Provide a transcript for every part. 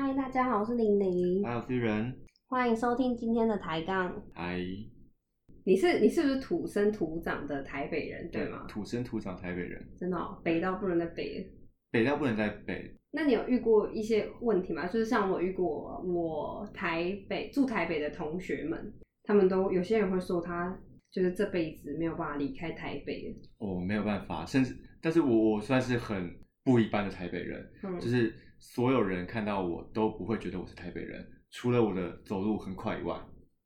嗨，大家好，我是玲玲，还有巨人，欢迎收听今天的抬杠。嗨，你是你是不是土生土长的台北人，对吗？土生土长台北人，真的、哦，北到不能再北了。北到不能再北。那你有遇过一些问题吗？就是像我遇过，我台北住台北的同学们，他们都有些人会说他就是这辈子没有办法离开台北。哦没有办法，甚至，但是我我算是很不一般的台北人，嗯，就是所有人看到我都不会觉得我是台北人，除了我的走路很快以外。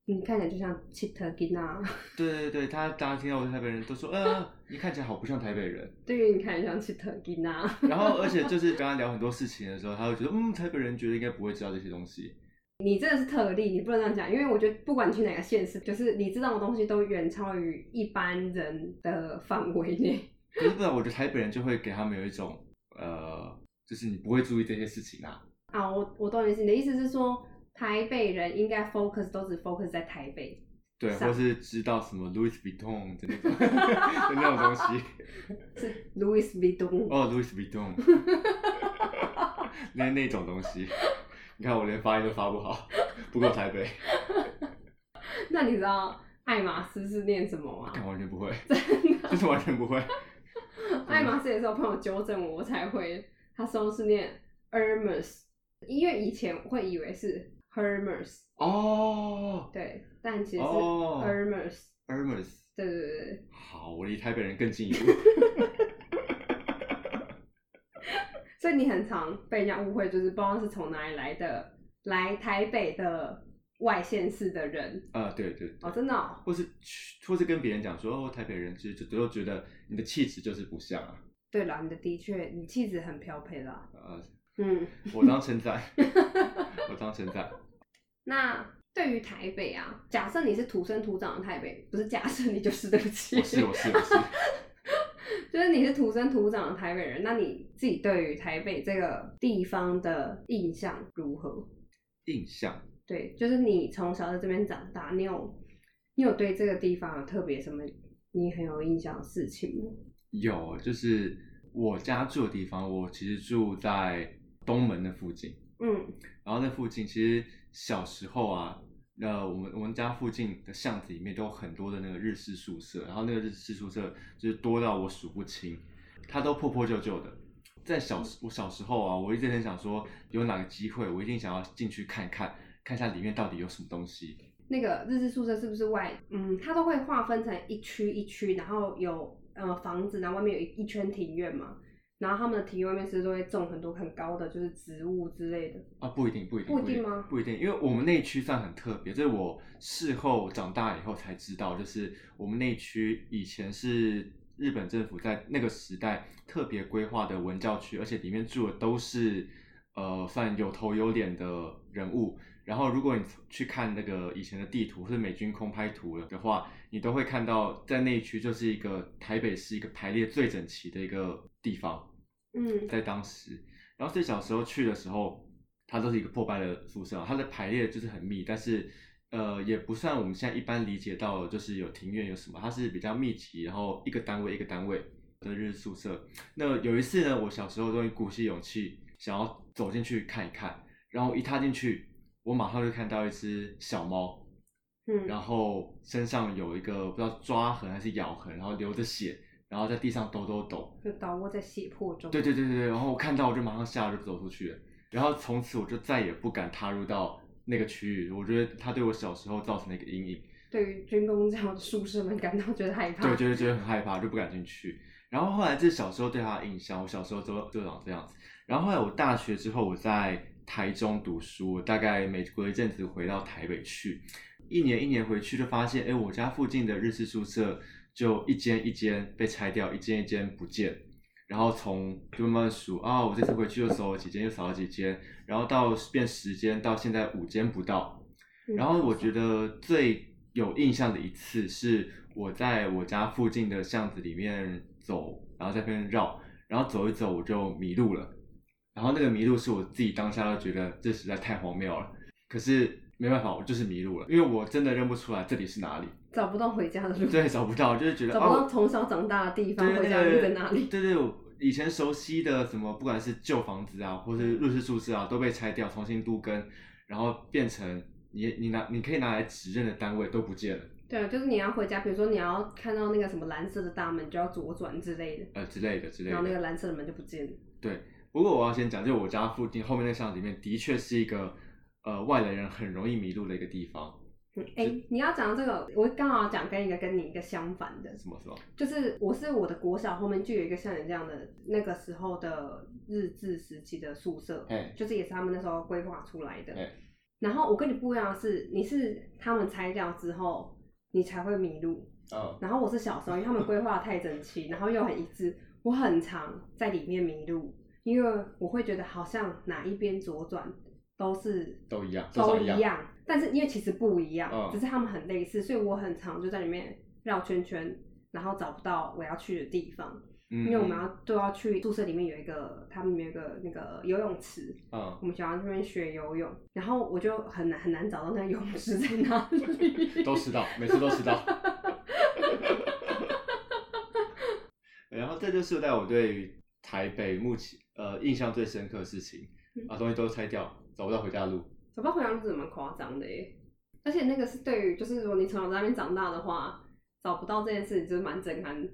你看起来就像 Chita Gina，对对对，他大家听到我是台北人都说，呃，你看起来好不像台北人。对于你看起来像 Chita Gina。然后，而且 就是跟他聊很多事情的时候，他会觉得，嗯，台北人觉得应该不会知道这些东西。你真的是特例，你不能这样讲，因为我觉得不管你去哪个县市，就是你知道的东西都远超于一般人的范围内。可是不然，我觉得台北人就会给他们有一种，呃，就是你不会注意这些事情啊。啊，我我懂你意思，你的意思是说台北人应该 focus 都只 focus 在台北，对，上或是知道什么 Louis Vuitton 的那种的那种东西。是 Louis Vuitton。哦，Louis Vuitton，那那种东西。你看我连发音都发不好，不够台北，那你知道爱马仕是念什么吗？看完全不会，真的，就是完全不会。爱马仕也是我朋友纠正我，我才会，他说是念 Hermes，因为以前会以为是 Hermes，哦。对，但其实是哦。Hermes，、，Hermes，对对对。对。好，我离台北人更近一步。所以你很常被人家误会，就是不知道是从哪里来的，来台北的外县市的人啊，对对对。哦，真的、哦，或是去或是跟别人讲说，哦，台北人其实就都觉得你的气质就是不像啊。对啦，你的的确，你气质很飘配啦，呃，嗯，我当称赞，我当称赞。那对于台北啊，假设你是土生土长的台北，不是假设你就是对不起，我是我是我是，就是你是土生土长的台北人，那你自己对于台北这个地方的印象如何？印象对，就是你从小在这边长大，你有你有对这个地方有特别什么你很有印象的事情吗？有，就是我家住的地方，我其实住在东门的附近。嗯然后那附近其实小时候啊，呃，我们我们家附近的巷子里面都有很多的那个日式宿舍，然后那个日式宿舍就是多到我数不清，它都破破旧旧的。在小我小时候啊，我一直很想说，有哪个机会，我一定想要进去看看，看一下里面到底有什么东西。那个日式宿舍是不是外？嗯，它都会划分成一区一区，然后有呃房子，然后外面有一一圈庭院嘛。然后他们的庭院外面是不是都会种很多很高的就是植物之类的。啊，不一定，不一定，不一定吗不一定，因为我们那一区算很特别，这是我事后长大以后才知道，就是我们那一区以前是日本政府在那个时代特别规划的文教区，而且里面住的都是呃算有头有脸的人物。然后，如果你去看那个以前的地图或者美军空拍图的话，你都会看到在那一区就是一个台北市一个排列最整齐的一个地方。嗯在当时，然后最小时候去的时候，它都是一个破败的宿舍，它的排列就是很密，但是呃也不算我们现在一般理解到的，就是有庭院有什么，它是比较密集，然后一个单位一个单位的日式宿舍。那有一次呢，我小时候终于鼓起勇气想要走进去看一看，然后一踏进去，我马上就看到一只小猫，嗯，然后身上有一个不知道抓痕还是咬痕，然后流着血，然后在地上抖抖抖。就倒卧在血泊中。对对对对对，然后我看到我就马上下来就走出去了，然后从此我就再也不敢踏入到那个区域，我觉得它对我小时候造成了一个阴影，对于军工教的宿舍们感到觉得害怕。对，觉得觉得很害怕，就不敢进去。然后后来这是小时候对它的印象，我小时候就就长这样子。然后后来我大学之后我在台中读书，大概每隔一阵子回到台北去，一年一年回去就发现，哎，我家附近的日式宿舍就一间一间被拆掉，一间一间不见。然后从就慢慢数啊，我这次回去又少了几间，又少了几间，然后到变十间，到现在五间不到。嗯然后我觉得最有印象的一次是我在我家附近的巷子里面走，然后在那边绕，然后走一走我就迷路了。然后那个迷路是我自己当下就觉得这实在太荒谬了，可是没办法，我就是迷路了，因为我真的认不出来这里是哪里，找不到回家的路，对，找不到，就是觉得找不到哦，从小长大的地方，对回家路在哪里？对对，我以前熟悉的什么，不管是旧房子啊，或是入室宿舍啊，都被拆掉，重新都根，然后变成你你拿你可以拿来指认的单位都不见了，对，就是你要回家，比如说你要看到那个什么蓝色的大门，就要左转之类的，呃之类的之类的然后那。个蓝色的门就不见了。对，不过我要先讲，就我家附近后面那巷子里面，的确是一个呃外来人很容易迷路的一个地方。嗯，哎、你要讲这个，我刚好讲跟一个跟你一个相反的，什么什么？就是我是我的国小后面就有一个像你这样的那个时候的日治时期的宿舍，哎就是也是他们那时候规划出来的。哎然后我跟你不一样的是，你是他们拆掉之后，你才会迷路。哦，然后我是小时候，因为他们规划得太整齐，然后又很一致，我很常在里面迷路，因为我会觉得好像哪一边左转都是都一样，都。一样，但是因为其实不一样，嗯只是他们很类似，所以我很常就在里面绕圈圈，然后找不到我要去的地方。嗯，因为我们要都要去宿舍里面有一个，他们有一个那个游泳池，嗯我们想要去那边学游泳，然后我就很难很难找到那个游泳池在哪里。都迟到，每次都迟到。然后这就是在我对于台北目前呃印象最深刻的事情，嗯把东西都拆掉，找不到回家的路。找不到回家路是蛮夸张的耶，而且那个是对于就是如果你从小在那边长大的话，找不到这件事情就是蛮震撼的，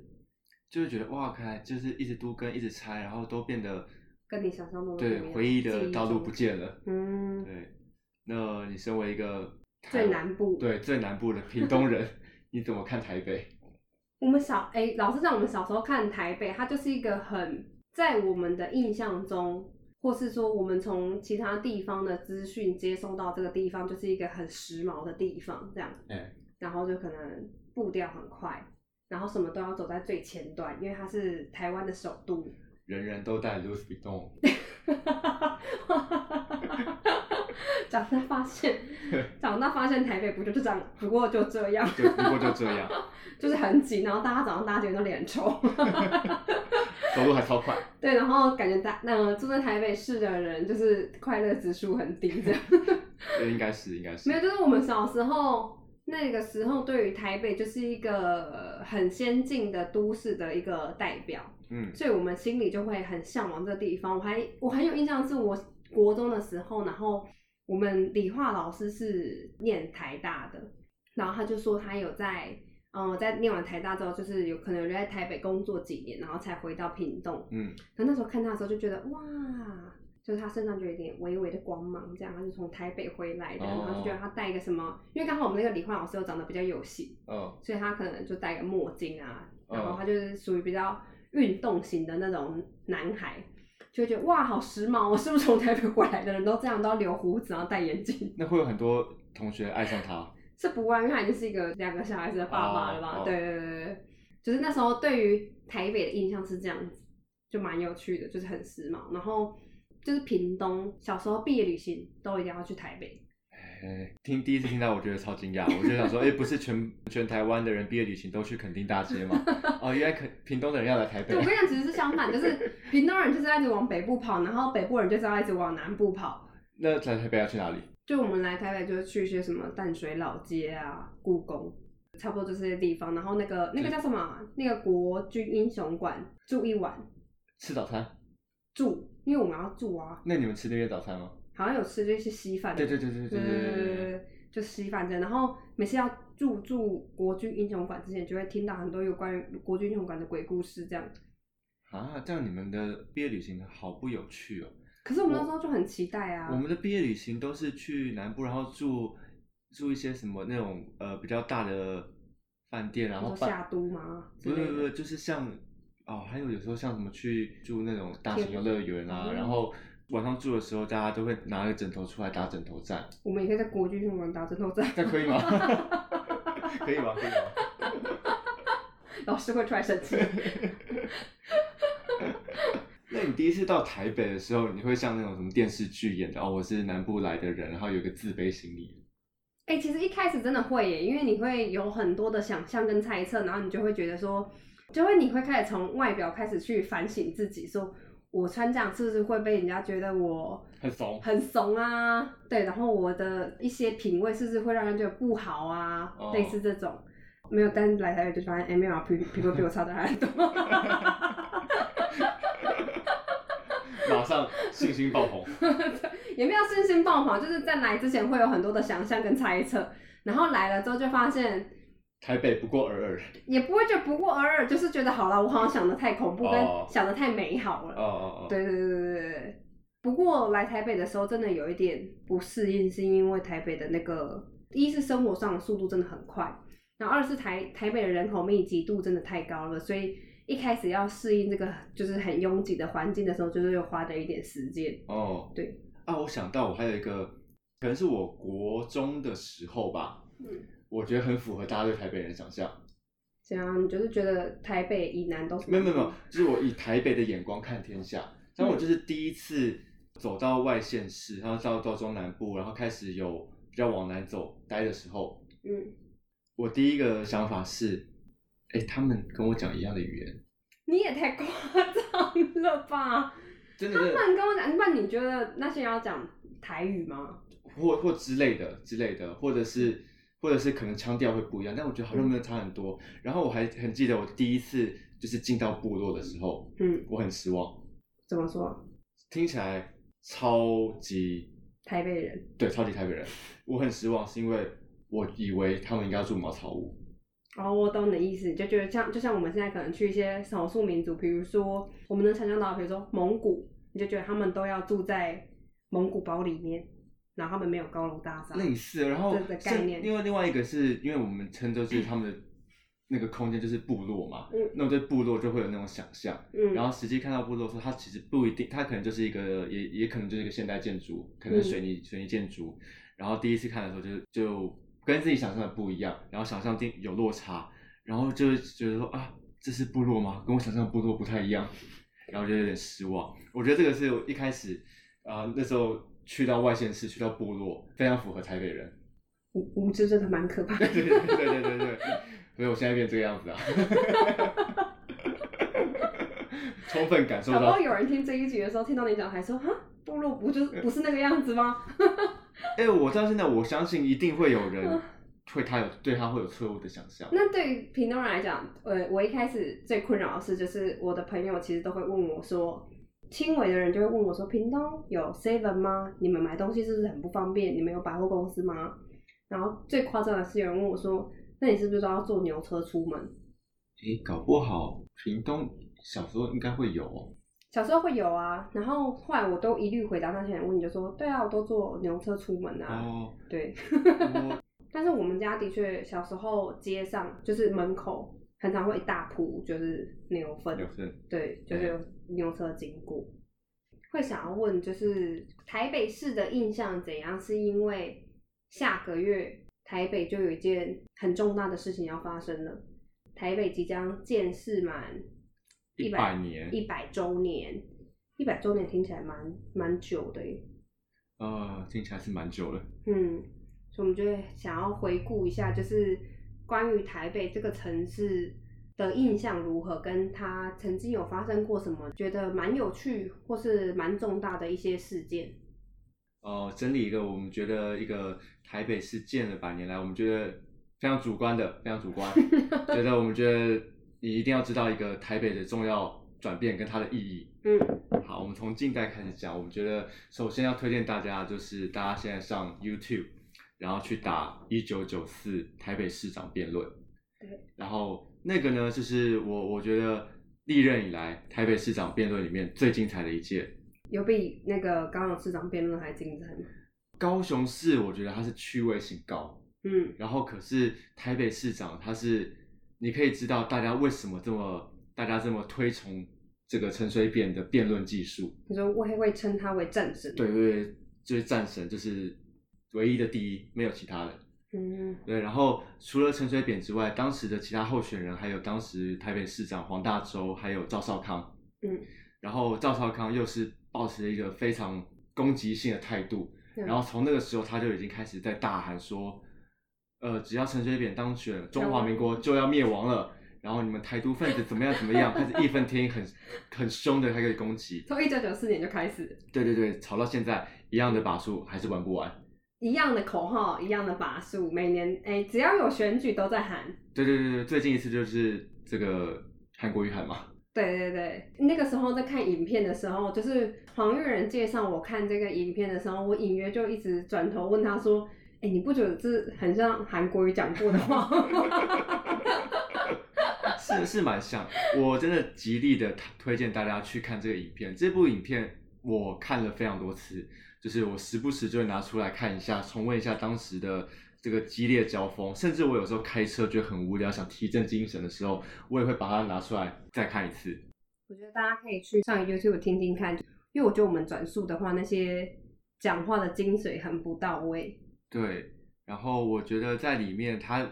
就是觉得哇，看来就是一直都跟一直拆，然后都变得跟你想象中的对回忆的道路不见了。嗯，对，那你身为一个台最南部对最南部的屏东人，你怎么看台北？我们小哎、老实讲，我们小时候看台北，它就是一个很在我们的印象中，或是说我们从其他地方的资讯接收到这个地方，就是一个很时髦的地方，这样，哎，然后就可能步调很快，然后什么都要走在最前端，因为它是台湾的首都。人人都带 Louis Vuitton，长大发现，长大发现台北不就是这样，不过就这样，对，不过就这样，就是很挤，然后大家早上大家都脸臭。走路还超快。对，然后感觉大那住在台北市的人就是快乐指数很低，这样。对 应该是，应该是没有，就是我们小时候那个时候，对于台北就是一个呃很先进的都市的一个代表，嗯所以我们心里就会很向往这个地方。我还我很有印象，是我国中的时候，然后我们理化老师是念台大的，然后他就说他有在。嗯，在念完台大之后，就是有可能留在台北工作几年，然后才回到屏东。嗯，然后那时候看他的时候就觉得哇，就是他身上就有一点微微的光芒，这样他是从台北回来的，哦然后就觉得他戴一个什么，因为刚好我们那个理化老师又长得比较有型，嗯所以他可能就戴个墨镜啊，哦然后他就是属于比较运动型的那种男孩，就会觉得哇好时髦我，是不是从台北回来的人都这样都要留胡子然后戴眼镜？那会有很多同学爱上他。是不外，因为是一个两个小孩子的爸爸了吧？哦哦对对对对对，就是那时候对于台北的印象是这样子，就蛮有趣的，就是很时髦。然后就是屏东，小时候毕业旅行都一定要去台北。哎，听第一次听到，我觉得超惊讶，我就想说，哎、不是全全台湾的人毕业旅行都去垦丁大街吗？哦，原来垦屏东的人要来台北对，我。跟你讲，其实是相反，就是屏东人就是要一直往北部跑，然后北部人就是要一直往南部跑。那在台北要去哪里？就我们来台北，就是去一些什么淡水老街啊、故宫，差不多就这些地方。然后那个那个叫什么啊？那个国军英雄馆住一晚，吃早餐？住，因为我们要住啊。那你们吃那些早餐吗？好像有吃这些稀饭，对对对对对对对对对。对，就稀饭这样。然后每次要入住国军英雄馆之前，就会听到很多有关于国军英雄馆的鬼故事这样。啊，这样你们的毕业旅行好不有趣哦。可是我们那时候就很期待啊。我们的毕业旅行都是去南部，然后住住一些什么那种呃比较大的饭店，然后下都吗？不是不是，就是像哦，还有有时候像什么去住那种大型天游乐园啊，嗯然后晚上住的时候，大家都会拿个枕头出来打枕头战，我们也可以在国际上玩打枕头战，这样可以吗？可以吗？可以吗？老师会出来生气。那你第一次到台北的时候，你会像那种什么电视剧演的哦，我是南部来的人，然后有一个自卑心理，哎、其实一开始真的会耶，因为你会有很多的想象跟猜测，然后你就会觉得说，就会你会开始从外表开始去反省自己，说我穿这样是不是会被人家觉得我很怂。很怂啊？对，然后我的一些品味是不是会让人觉得不好啊？哦类似这种。没有，但是来台北就发现，哎、没有啊，皮皮肤比我差的还很多。信心爆棚，也没有信心爆棚，就是在来之前会有很多的想象跟猜测，然后来了之后就发现台北不过尔尔。也不会觉得不过尔尔，就是觉得好了，我好像想的太恐怖，跟哦想的太美好了。哦哦哦，对对对对对对。不过来台北的时候，真的有一点不适应，是因为台北的那个，一是生活上的速度真的很快，然后二是台台北的人口密集度真的太高了，所以一开始要适应这个就是很拥挤的环境的时候，就是又花了一点时间。哦，对啊，我想到我还有一个，可能是我国中的时候吧，嗯，我觉得很符合大家对台北人的想象。这样你就是觉得台北以南都是没有没有没有，就是我以台北的眼光看天下。当我就是第一次走到外县市，然后到到中南部，然后开始有比较往南走待的时候，嗯，我第一个想法是，哎，他们跟我讲一样的语言，你也太夸张了吧？他 真的他们跟我讲，那你觉得那些人要讲台语吗？或或之类的之类的，或者是或者是可能腔调会不一样，但我觉得好像没有差很多。然后我还很记得我第一次就是进到部落的时候，嗯，我很失望，怎么说？听起来超级台北人。对超级台北人，我很失望，是因为我以为他们应该要住茅草屋。哦，我懂你的意思，就觉得像就像我们现在可能去一些少数民族，比如说我们能想象到，比如说蒙古，你就觉得他们都要住在蒙古包里面，然后他们没有高楼大厦。类似，然后这个概念是因为另外一个是因为我们称就是他们的那个空间就是部落嘛，嗯那我对部落就会有那种想象，嗯，然后实际看到部落的时候，它其实不一定，它可能就是一个也也可能就是一个现代建筑，可能嗯水泥、水泥建筑，然后第一次看的时候就就跟自己想象的不一样，然后想象定有落差，然后就觉得说啊，这是部落吗？跟我想象的部落不太一样，然后就有点失望。我觉得这个是我一开始啊、那时候去到外县市，去到部落，非常符合台北人。无无知真的蛮可怕的。对对对对对对，所以我现在变这个样子啊，充分感受到搞不好。有人听这一集的时候，听到你讲，还说哈，部落不就是不是那个样子吗？哎、我到现在我相信一定会有人会他有对他会有错误的想象。那对于屏东人来讲，呃，我一开始最困扰的事，就是我的朋友其实都会问我说，轻微的人就会问我说，屏东有 Seven 吗？你们买东西是不是很不方便？你们有百货公司吗？然后最夸张的是，有人问我说，那你是不是都要坐牛车出门？哎、搞不好屏东小时候应该会有哦。小时候会有啊，然后后来我都一律回答那些人问你就说，对啊，我都坐牛车出门啊，哦，对。我 但是我们家的确小时候街上就是门口很常会一大铺就是牛粪，对，就是有牛车经过。会想要问，就是台北市的印象怎样？是因为下个月台北就有一件很重大的事情要发生了，台北即将建市满一百年，一百周年，一百周年听起来蛮蛮久的耶。呃，听起来是蛮久了。嗯，所以我们就会想要回顾一下，就是关于台北这个城市的印象如何，跟它曾经有发生过什么觉得蛮有趣或是蛮重大的一些事件。呃，整理一个我们觉得一个台北市建了百年来，我们觉得非常主观的，非常主观，觉得我们觉得你一定要知道一个台北的重要转变跟它的意义。嗯好，我们从近代开始讲。我们觉得首先要推荐大家，就是大家现在上 YouTube，然后去打一九九四台北市长辩论。对。然后那个呢，就是我我觉得历任以来台北市长辩论里面最精彩的一届。有比那个高雄市长辩论还精彩吗？高雄市我觉得它是趣味性高，嗯然后可是台北市长他是，你可以知道大家为什么这么大家这么推崇这个陈水扁的辩论技术。你说我会会称他为战神。对对对，就是战神，就是唯一的第一，没有其他的。嗯对，然后除了陈水扁之外，当时的其他候选人还有当时台北市长黄大洲，还有赵少康。嗯，然后赵少康又是保持了一个非常攻击性的态度，嗯然后从那个时候他就已经开始在大喊说，呃，只要陈水扁当选，中华民国就要灭亡了。然后你们台独分子怎么样怎么样，开始义愤填膺，很很凶的开始攻击。从一九九四年就开始，对对对，吵到现在一样的把数还是玩不完。一样的口号，一样的把数，每年哎、只要有选举都在喊。对对对对，最近一次就是这个韩国瑜喊嘛。对对对，那个时候在看影片的时候，就是黄玉仁介绍我看这个影片的时候，我隐约就一直转头问他说：“哎，你不觉得这很像韩国语讲过的话？” 是是蛮像，我真的极力的推荐大家去看这个影片。这部影片我看了非常多次，就是我时不时就会拿出来看一下，重温一下当时的这个激烈交锋。甚至我有时候开车觉得很无聊，想提振精神的时候，我也会把它拿出来再看一次。我觉得大家可以去上 YouTube 听听看，因为我觉得我们转述的话，那些讲话的精髓很不到位。对，然后我觉得在里面它。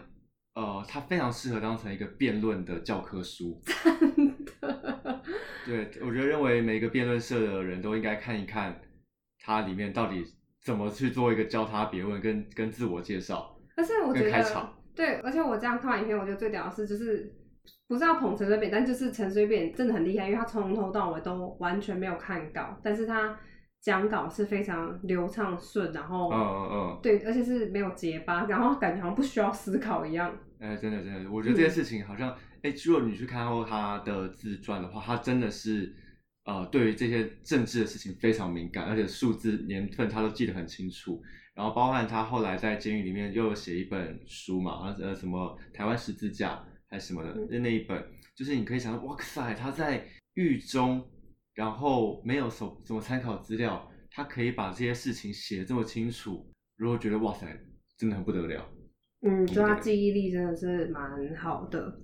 呃，它非常适合当成一个辩论的教科书。真的，对我觉得认为每个辩论社的人都应该看一看它里面到底怎么去做一个交叉辩论跟跟自我介绍。而且我觉得，对，而且我这样看完影片，我觉得最屌的是，就是不是要捧陈水扁，但就是陈水扁真的很厉害，因为他从头到尾都完全没有看稿，但是他。讲稿是非常流畅顺，然后，嗯嗯嗯，对，而且是没有结巴，然后感觉好像不需要思考一样。哎，真的真的，我觉得这件事情好像，哎，如果你去看过他的自传的话，他真的是，呃，对于这些政治的事情非常敏感，而且数字年份他都记得很清楚。然后，包含他后来在监狱里面又写一本书嘛，呃，什么台湾十字架还是什么的，那那一本，就是你可以想到，哇塞，他在狱中。然后没有什什么参考资料，他可以把这些事情写这么清楚，如果觉得哇塞，真的很不得了。嗯，就他记忆力真的是蛮好的。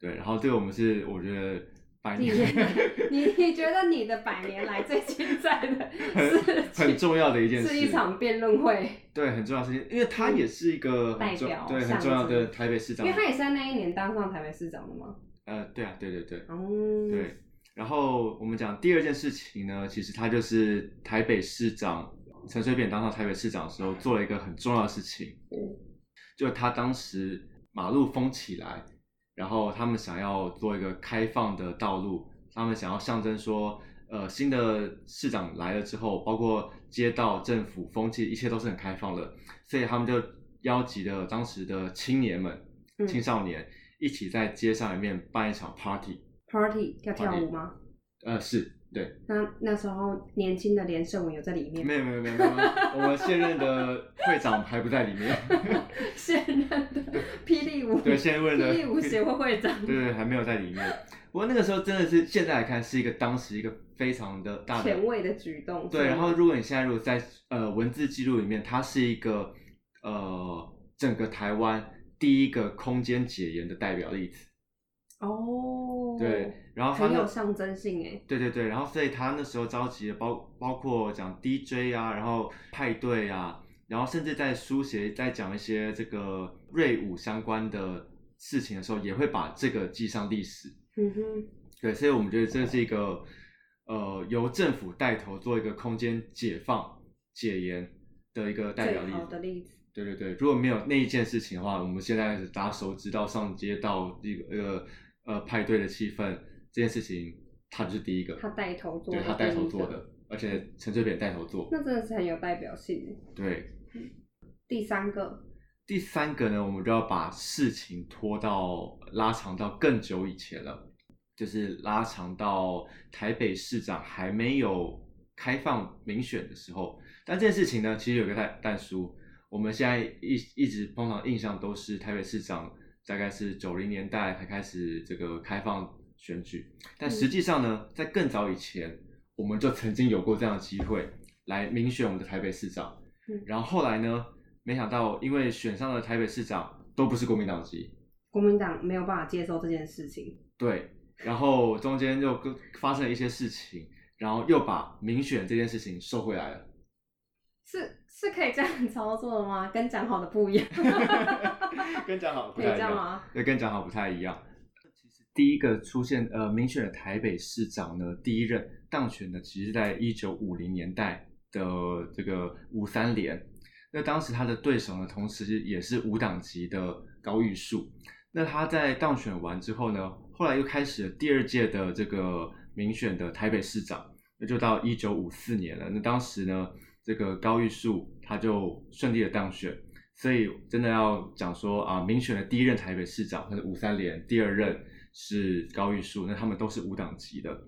对，然后这个我们是我觉得百年，你你觉得你的百年来最精彩的 是很重要的一件事，是一场辩论会。对，很重要的事情，因为他也是一个代表，对，很重要的台北市长，因为他也是在那一年当上台北市长的吗？呃，对啊，对对对，哦，对。然后我们讲第二件事情呢，其实他就是台北市长陈水扁当上台北市长的时候做了一个很重要的事情，就他当时马路封起来，然后他们想要做一个开放的道路，他们想要象征说，呃，新的市长来了之后，包括街道、政府、风气，一切都是很开放的，所以他们就邀集了当时的青年们、青少年一起在街上里面办一场 party。Party 要跳舞吗？呃，是对。那那时候年轻的连胜文有在里面？没有没有没有没有，我们现任的会长还不在里面。现任的 霹雳舞对现任的霹雳舞协会会长对对还没有在里面。不过那个时候真的是现在来看是一个当时一个非常的大前卫的举动。对，然后如果你现在如果在呃文字记录里面，它是一个呃整个台湾第一个空间解严的代表例子。哦，对，然后很有象征性哎，对对对，然后所以他那时候召集了包包括讲 DJ 啊，然后派对啊，然后甚至在书写在讲一些这个瑞舞相关的事情的时候，也会把这个记上历史。嗯哼，对，所以我们觉得这是一个呃由政府带头做一个空间解放解严的一个代表例子。对对对，如果没有那一件事情的话，我们现在大家熟知到上街道一个呃。呃，派对的气氛这件事情，他就是第一个，他带头做，对他带头做的，而且陈水扁带头做，那真的是很有代表性。对，第三个，第三个呢，我们就要把事情拖到拉长到更久以前了，就是拉长到台北市长还没有开放民选的时候。但这件事情呢，其实有个代代书，我们现在一一直通常印象都是台北市长。大概是九零年代才开始这个开放选举，但实际上呢，在更早以前，我们就曾经有过这样的机会来民选我们的台北市长。然后后来呢，没想到因为选上了台北市长都不是国民党籍，国民党没有办法接受这件事情。对，然后中间又发生了一些事情，然后又把民选这件事情收回来了。是是可以这样操作的吗？跟讲好的不一样。跟讲好不太一样。对，跟讲好不太一样。其实第一个出现呃民选的台北市长呢，第一任当选的，其实在一九五零年代的这个五三连。那当时他的对手呢，同时也是无党籍的高玉树。那他在当选完之后呢，后来又开始了第二届的这个民选的台北市长。那就到一九五四年了。那当时呢？这个高玉树他就顺利的当选，所以真的要讲说啊，民选的第一任台北市长，他是五三连，第二任是高玉树，那他们都是无党籍的。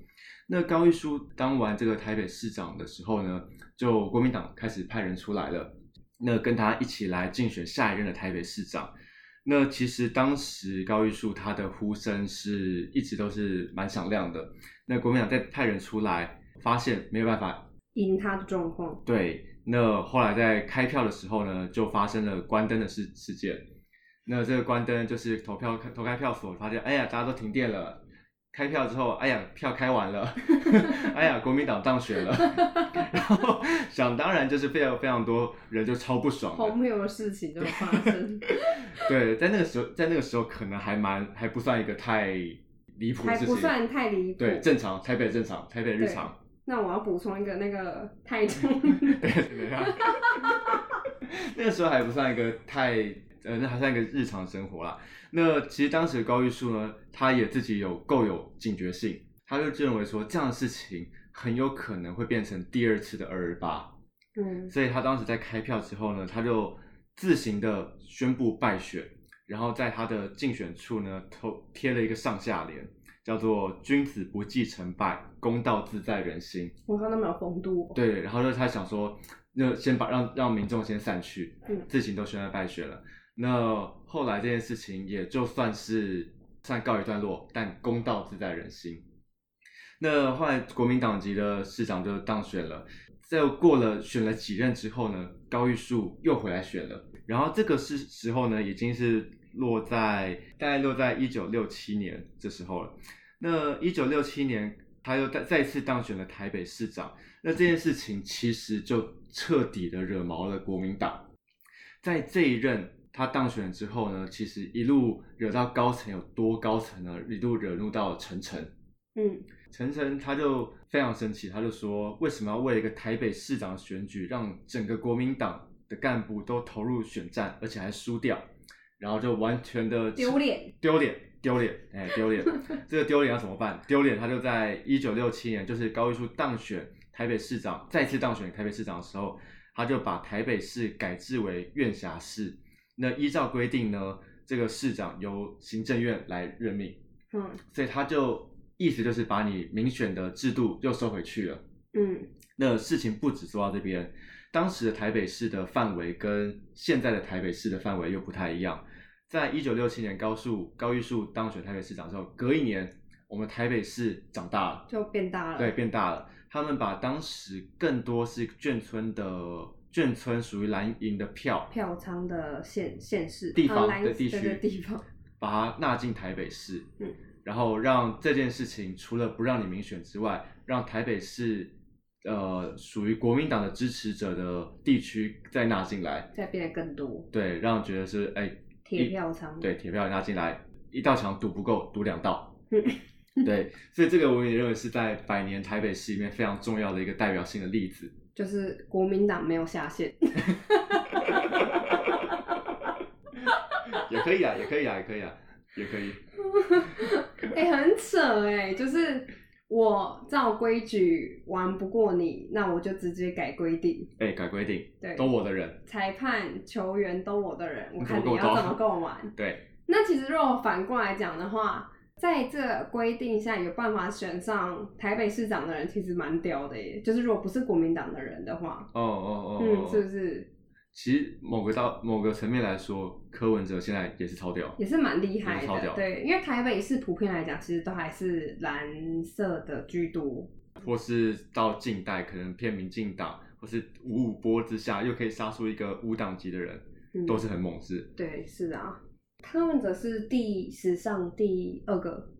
那高玉树当完这个台北市长的时候呢，就国民党开始派人出来了，那跟他一起来竞选下一任的台北市长。那其实当时高玉树他的呼声是一直都是蛮响亮的。那国民党在派人出来，发现没有办法赢他的状况，对。那后来在开票的时候呢，就发生了关灯的事事件。那这个关灯就是投票投开票所，发现哎呀，大家都停电了。开票之后，哎呀，票开完了，哎呀，国民党当选了。然后想当然就是非常非常多人就超不爽，荒谬的事情就发生。对，在那个时候，在那个时候可能还蛮还不算一个太离谱的事情，还不算太离谱。对，正常台北正常台北日常。那我要补充一个，那个台中，对，等一下，那个时候还不算一个太，呃，那还算一个日常生活啦。那其实当时高玉树呢，他也自己有够有警觉性，他就认为说这样的事情很有可能会变成第二次的二二八，嗯，所以他当时在开票之后呢，他就自行的宣布败选，然后在他的竞选处呢，头贴了一个上下联。叫做“君子不计成败，公道自在人心”。我看他们有风度。对，然后就他想说，那先把让让民众先散去，嗯，自行都宣判败选了。那后来这件事情也就算是算告一段落，但公道自在人心。那后来国民党籍的市长就当选了，在过了选了几任之后呢，高玉树又回来选了。然后这个是时候呢，已经是。落在大概落在一九六七年这时候了。那一九六七年，他又再再次当选了台北市长。那这件事情其实就彻底的惹毛了国民党。在这一任他当选之后呢，其实一路惹到高层有多高层呢？一路惹怒到陈诚。嗯，陈诚他就非常生气，他就说：为什么要为一个台北市长选举，让整个国民党的干部都投入选战，而且还输掉？然后就完全的丢脸，丢脸，丢脸，哎，丢脸！这个丢脸要怎么办？丢脸，他就在一九六七年，就是高玉树当选台北市长，再次当选台北市长的时候，他就把台北市改制为院辖市。那依照规定呢，这个市长由行政院来任命。嗯，所以他就意思就是把你民选的制度又收回去了。嗯，那事情不止说到这边。当时的台北市的范围跟现在的台北市的范围又不太一样。在一九六七年高树高玉树当选台北市长之后，隔一年我们台北市长大了，就变大了。对，变大了。他们把当时更多是眷村的眷村属于蓝营的票票仓的县县市地方的地区地方，把它纳进台北市。嗯，然后让这件事情除了不让你民选之外，让台北市。呃，属于国民党的支持者的地区再纳进来，再变得更多，对，让人觉得是哎，铁票仓，对，铁票拉进来，一道墙堵不够，堵两道，对，所以这个我也认为是在百年台北市里面非常重要的一个代表性的例子，就是国民党没有下线，也可以啊，也可以啊，也可以啊，也可以，哎，很扯哎，就是。我照规矩玩不过你，那我就直接改规定。哎，改规定，对，都我的人。裁判、球员都我的人，我看你要怎么跟我玩。对。那其实如果反过来讲的话，在这规定下有办法选上台北市长的人，其实蛮屌的耶。就是如果不是国民党的人的话，哦哦哦，嗯，是不是？其实某个到某个层面来说，柯文哲现在也是超屌，也是蛮厉害的。对，因为台北市普遍来讲，其实都还是蓝色的居多，或是到近代可能偏民进党，或是五五波之下又可以杀出一个五党级的人，都是很猛士。对，是啊，柯文哲是第史上第二个，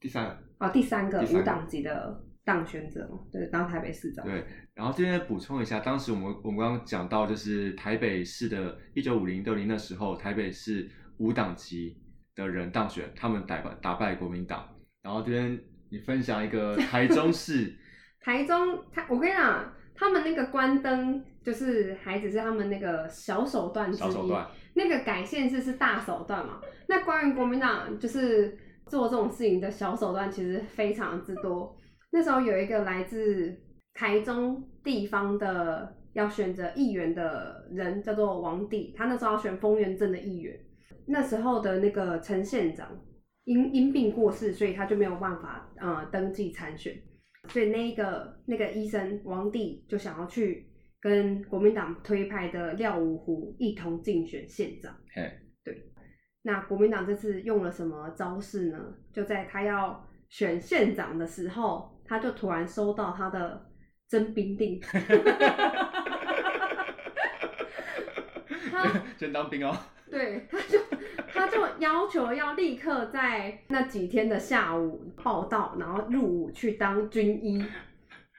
第三啊，第三个五党级的。当选者对，当台北市长。对，然后这边补充一下，当时我们我们刚刚讲到，就是台北市的一九五零六零那时候，台北市五党籍的人当选，他们打败打败国民党。然后这边你分享一个 台中市，台中他我跟你讲，他们那个关灯就是还只是他们那个小手段之一，那个改县制是大手段嘛。那关于国民党就是做这种事情的小手段，其实非常之多。那时候有一个来自台中地方的要选择议员的人，叫做王帝，他那时候要选丰原镇的议员。那时候的那个陈县长因因病过世，所以他就没有办法呃登记参选。所以那个那个医生王帝就想要去跟国民党推派的廖五湖一同竞选县长。嘿，对。那国民党这次用了什么招式呢？就在他要选县长的时候，他就突然收到他的征兵令。他先当兵哦。对，他就他就要求要立刻在那几天的下午报到，然后入伍去当军医。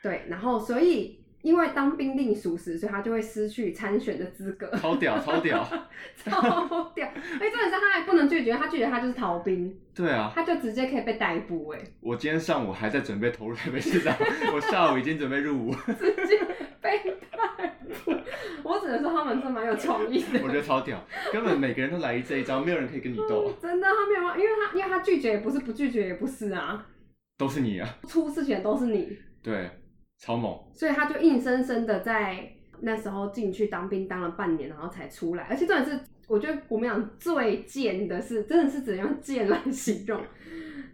对，然后所以因为当兵令属实，所以他就会失去参选的资格。超屌，超屌，超屌！哎，重点是他还不能拒绝，他拒绝他就是逃兵。对啊，他就直接可以被逮捕。哎，我今天上午还在准备投入台北市长，我下午已经准备入伍，直接被逮捕。我只能说他们真蛮有创意的。我觉得超屌，根本每个人都来这一招，没有人可以跟你斗。真的，他没有办法，因为他因为他拒绝也不是，不拒绝也不是啊，都是你啊，出事情都是你。对。超猛，所以他就硬生生的在那时候进去当兵，当了半年，然后才出来。而且重点是，我觉得国民党最贱的是，真的是只能用贱来形容。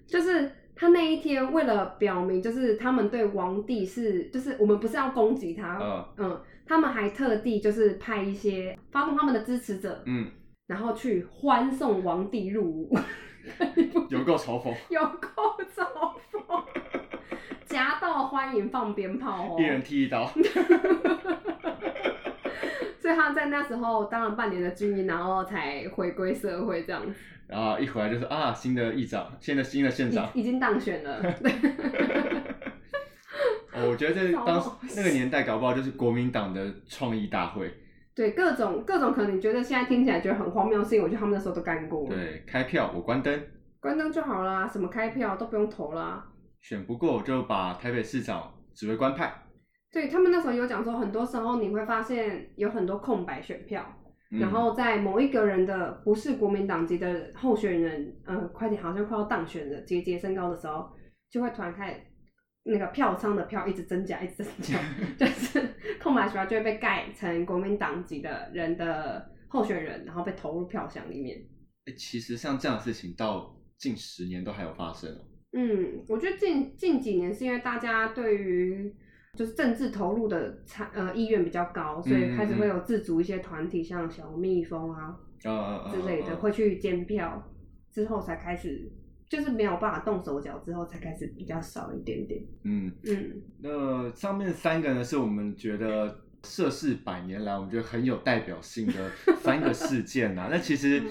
就是他那一天为了表明，就是他们对王帝是，就是我们不是要攻击他，嗯嗯，他们还特地就是派一些发动他们的支持者，嗯，然后去欢送王帝入伍，有够嘲讽，有够嘲讽。夹道欢迎放鞭炮哦，一人踢一刀。所以他在那时候当了半年的军医，然后才回归社会这样子。然后一回来就是啊，新的议长，现在新的县长已经当选了。哦，我觉得这 当那个年代搞不好就是国民党的创意大会。对，各种各种可能，你觉得现在听起来觉得很荒谬的事情，我觉得他们那时候都干过。对，开票我关灯，关灯就好啦，什么开票都不用投啦。选不过就把台北市长指挥官派。对他们那时候有讲说，很多时候你会发现有很多空白选票，然后在某一个人的不是国民党籍的候选人，嗯，快点好像快要当选的节节升高的时候，就会突然开始那个票仓的票一直增加，一直增加，就是 空白选票就会被盖成国民党籍的人的候选人，然后被投入票箱里面。其实像这样的事情到近十年都还有发生哦。嗯，我觉得近近几年是因为大家对于就是政治投入的参呃意愿比较高，所以开始会有自主一些团体，像小蜜蜂啊之类的会去监票，之后才开始就是没有办法动手脚，之后才开始比较少一点点。嗯嗯，那上面三个呢，是我们觉得涉世百年来我们觉得很有代表性的三个事件呐。那其实。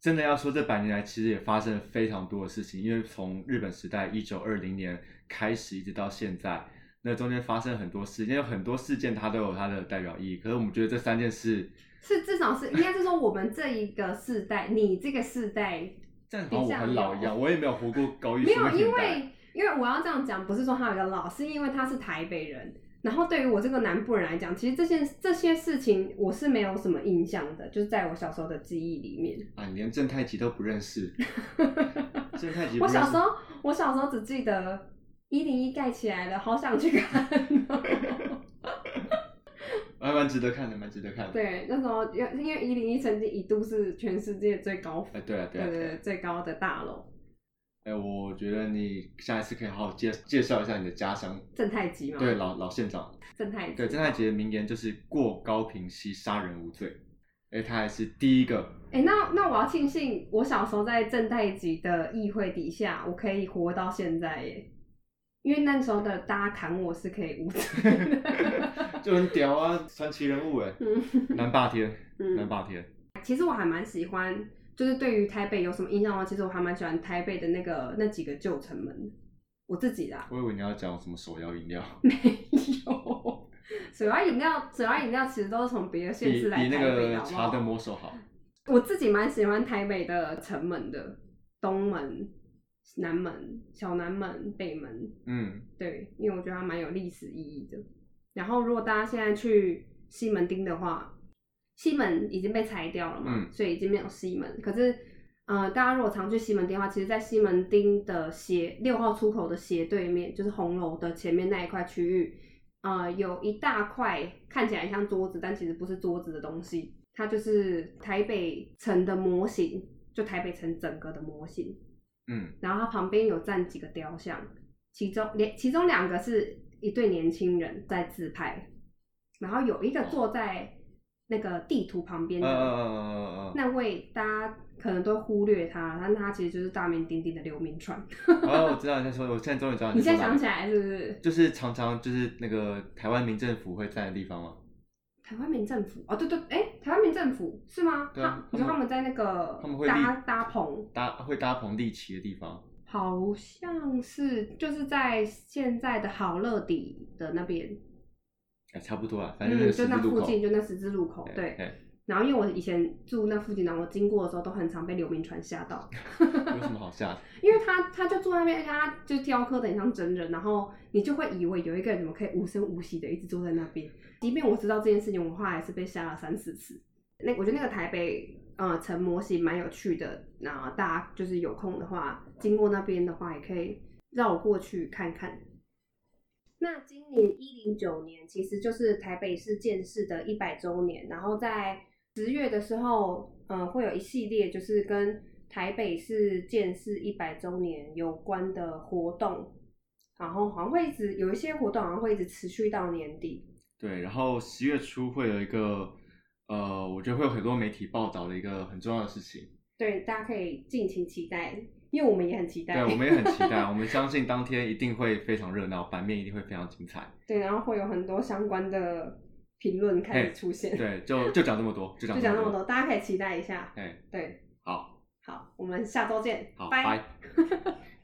真的要说，这百年来其实也发生了非常多的事情，因为从日本时代一九二零年开始，一直到现在，那中间发生很多事，件，有很多事件它都有它的代表意义。可是我们觉得这三件事是至少是应该是说我们这一个世代，你这个世代，这样好像我很老一样，我也没有活过高一没有，因为因为我要这样讲，不是说他有个老，是因为他是台北人。然后对于我这个南部人来讲，其实这些这些事情我是没有什么印象的，就是在我小时候的记忆里面。啊，你连正太极都不认识？正太极？我小时候，我小时候只记得一零一盖起来了，好想去看。蛮蛮值得看的，蛮值得看的。对，那时候因因为一零一曾经一度是全世界最高，哎，对啊，对对对，最高的大楼。哎，我觉得你下一次可以好好介介绍一下你的家乡正太吉嘛？对，老老县长正太吉。对，正太吉的名言就是“过高平溪，杀人无罪”。哎，他还是第一个。哎，那那我要庆幸，我小时候在正太吉的议会底下，我可以活到现在耶。因为那时候的大家砍我是可以无罪，就很屌啊，传奇人物哎，南霸天，南霸天。其实我还蛮喜欢。就是对于台北有什么印象吗？其实我还蛮喜欢台北的那个那几个旧城门，我自己的。我以为你要讲什么手摇饮料。没有，手摇饮料，手摇饮料其实都是从别的县市来台北的。茶的魔手好。我自己蛮喜欢台北的城门的，东门、南门、小南门、北门。嗯，对，因为我觉得它蛮有历史意义的。然后，如果大家现在去西门町的话。西门已经被拆掉了嘛，所以已经没有西门。可是，呃，大家如果常去西门町的话，其实，在西门町的斜六号出口的斜对面，就是红楼的前面那一块区域，呃，有一大块看起来像桌子，但其实不是桌子的东西，它就是台北城的模型，就台北城整个的模型。嗯，然后它旁边有站几个雕像，其中两其中两个是一对年轻人在自拍，然后有一个坐在那个地图旁边的、那位，大家可能都忽略他，但他其实就是大名鼎鼎的刘铭传。嗯，哦，我知道你在说，我现在终于知道你现在想起来是不是？就是常常就是那个台湾民政府会在的地方吗？台湾民政府哦，对对，哎，台湾民政府是吗？对啊他你说他们在那个他们会搭搭棚，搭会搭棚立旗的地方，好像是就是在现在的好乐迪的那边，哎，差不多啊，反正就那附近，就那十字路口，对。哎，然后因为我以前住那附近，然后我经过的时候都很常被刘明传吓到，有什么好吓的？因为他他就坐那边，他就雕刻的很像真人，然后你就会以为有一个人怎么可以无声无息的一直坐在那边。即便我知道这件事情，我后来还是被吓了三四次。那我觉得那个台北呃成模型蛮有趣的，那大家就是有空的话，经过那边的话，也可以绕过去看看。那今年一零九年其实就是台北市建市的一百周年，然后在十月的时候，呃，会有一系列就是跟台北市建市一百周年有关的活动，然后好像会一直有一些活动，好像会一直持续到年底。对，然后十月初会有一个，呃，我觉得会有很多媒体报道的一个很重要的事情。对，大家可以敬请期待，因为我们也很期待。对，我们也很期待，我们相信当天一定会非常热闹，版面一定会非常精彩。对，然后会有很多相关的评论开始出现。对，就就讲这么多，就讲么就讲那么多，大家可以期待一下。哎，对，好，好，我们下周见，好，拜。拜。